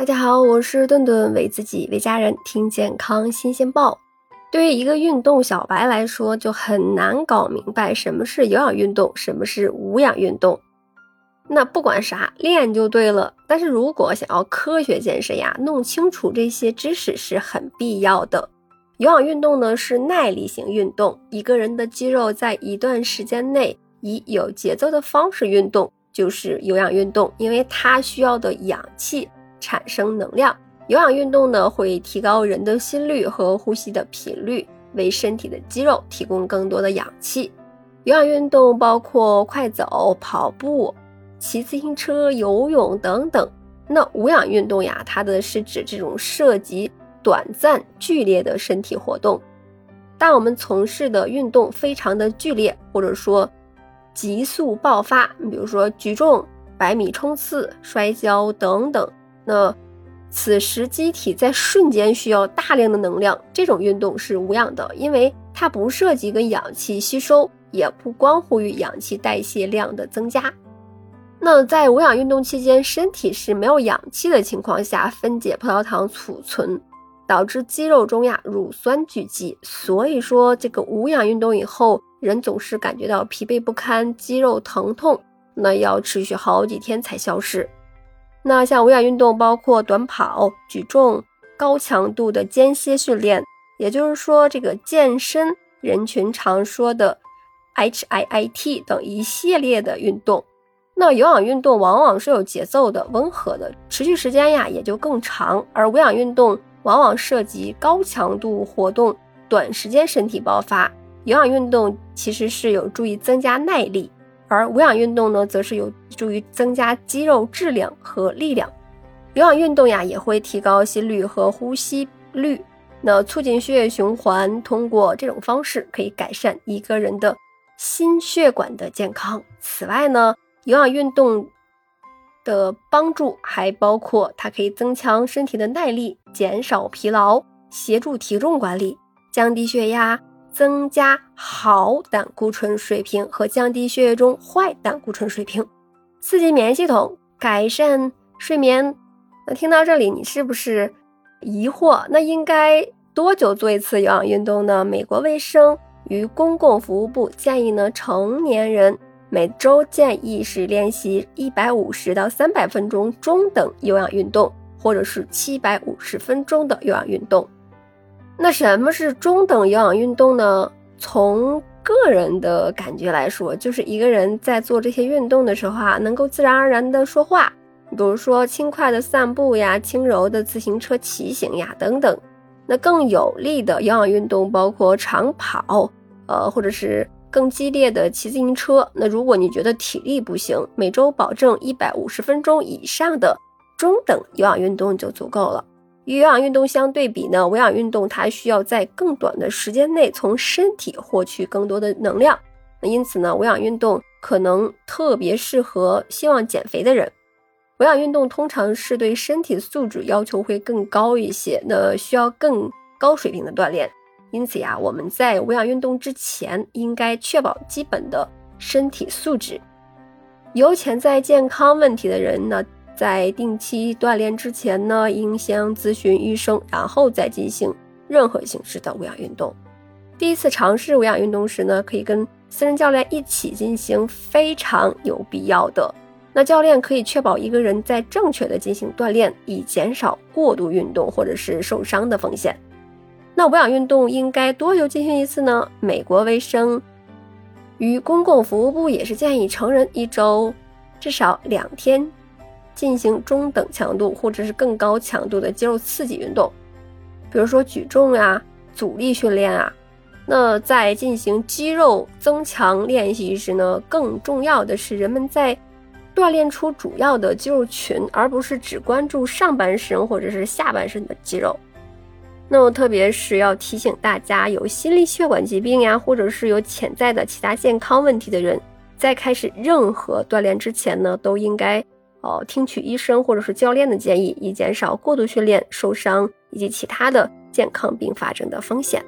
大家好，我是顿顿，为自己、为家人听健康新鲜报。对于一个运动小白来说，就很难搞明白什么是有氧运动，什么是无氧运动。那不管啥，练就对了。但是如果想要科学健身呀，弄清楚这些知识是很必要的。有氧运动呢是耐力型运动，一个人的肌肉在一段时间内以有节奏的方式运动，就是有氧运动，因为它需要的氧气。产生能量，有氧运动呢会提高人的心率和呼吸的频率，为身体的肌肉提供更多的氧气。有氧运动包括快走、跑步、骑自行车、游泳等等。那无氧运动呀，它的是指这种涉及短暂剧烈的身体活动。当我们从事的运动非常的剧烈，或者说急速爆发，比如说举重、百米冲刺、摔跤等等。那此时机体在瞬间需要大量的能量，这种运动是无氧的，因为它不涉及跟氧气吸收，也不关乎于氧气代谢量的增加。那在无氧运动期间，身体是没有氧气的情况下分解葡萄糖储存，导致肌肉中呀乳酸聚集。所以说，这个无氧运动以后，人总是感觉到疲惫不堪、肌肉疼痛，那要持续好几天才消失。那像无氧运动包括短跑、举重、高强度的间歇训练，也就是说，这个健身人群常说的 HIIT 等一系列的运动。那有氧运动往往是有节奏的、温和的，持续时间呀也就更长。而无氧运动往往涉及高强度活动、短时间身体爆发。有氧运动其实是有助于增加耐力。而无氧运动呢，则是有助于增加肌肉质量和力量。有氧运动呀，也会提高心率和呼吸率，那促进血液循环。通过这种方式，可以改善一个人的心血管的健康。此外呢，有氧运动的帮助还包括它可以增强身体的耐力，减少疲劳，协助体重管理，降低血压。增加好胆固醇水平和降低血液中坏胆固醇水平，刺激免疫系统，改善睡眠。那听到这里，你是不是疑惑？那应该多久做一次有氧运动呢？美国卫生与公共服务部建议呢，成年人每周建议是练习一百五十到三百分钟中等有氧运动，或者是七百五十分钟的有氧运动。那什么是中等有氧运动呢？从个人的感觉来说，就是一个人在做这些运动的时候啊，能够自然而然的说话，比如说轻快的散步呀、轻柔的自行车骑行呀等等。那更有力的有氧运动包括长跑，呃，或者是更激烈的骑自行车。那如果你觉得体力不行，每周保证一百五十分钟以上的中等有氧运动就足够了。与有氧运动相对比呢，无氧运动它需要在更短的时间内从身体获取更多的能量。那因此呢，无氧运动可能特别适合希望减肥的人。无氧运动通常是对身体素质要求会更高一些，那需要更高水平的锻炼。因此呀，我们在无氧运动之前应该确保基本的身体素质。有潜在健康问题的人呢？在定期锻炼之前呢，应先咨询医生，然后再进行任何形式的无氧运动。第一次尝试无氧运动时呢，可以跟私人教练一起进行，非常有必要的。那教练可以确保一个人在正确的进行锻炼，以减少过度运动或者是受伤的风险。那无氧运动应该多久进行一次呢？美国卫生与公共服务部也是建议成人一周至少两天。进行中等强度或者是更高强度的肌肉刺激运动，比如说举重呀、阻力训练啊。那在进行肌肉增强练习时呢，更重要的是人们在锻炼出主要的肌肉群，而不是只关注上半身或者是下半身的肌肉。那么特别是要提醒大家，有心力血管疾病呀，或者是有潜在的其他健康问题的人，在开始任何锻炼之前呢，都应该。哦，听取医生或者是教练的建议，以减少过度训练、受伤以及其他的健康并发症的风险。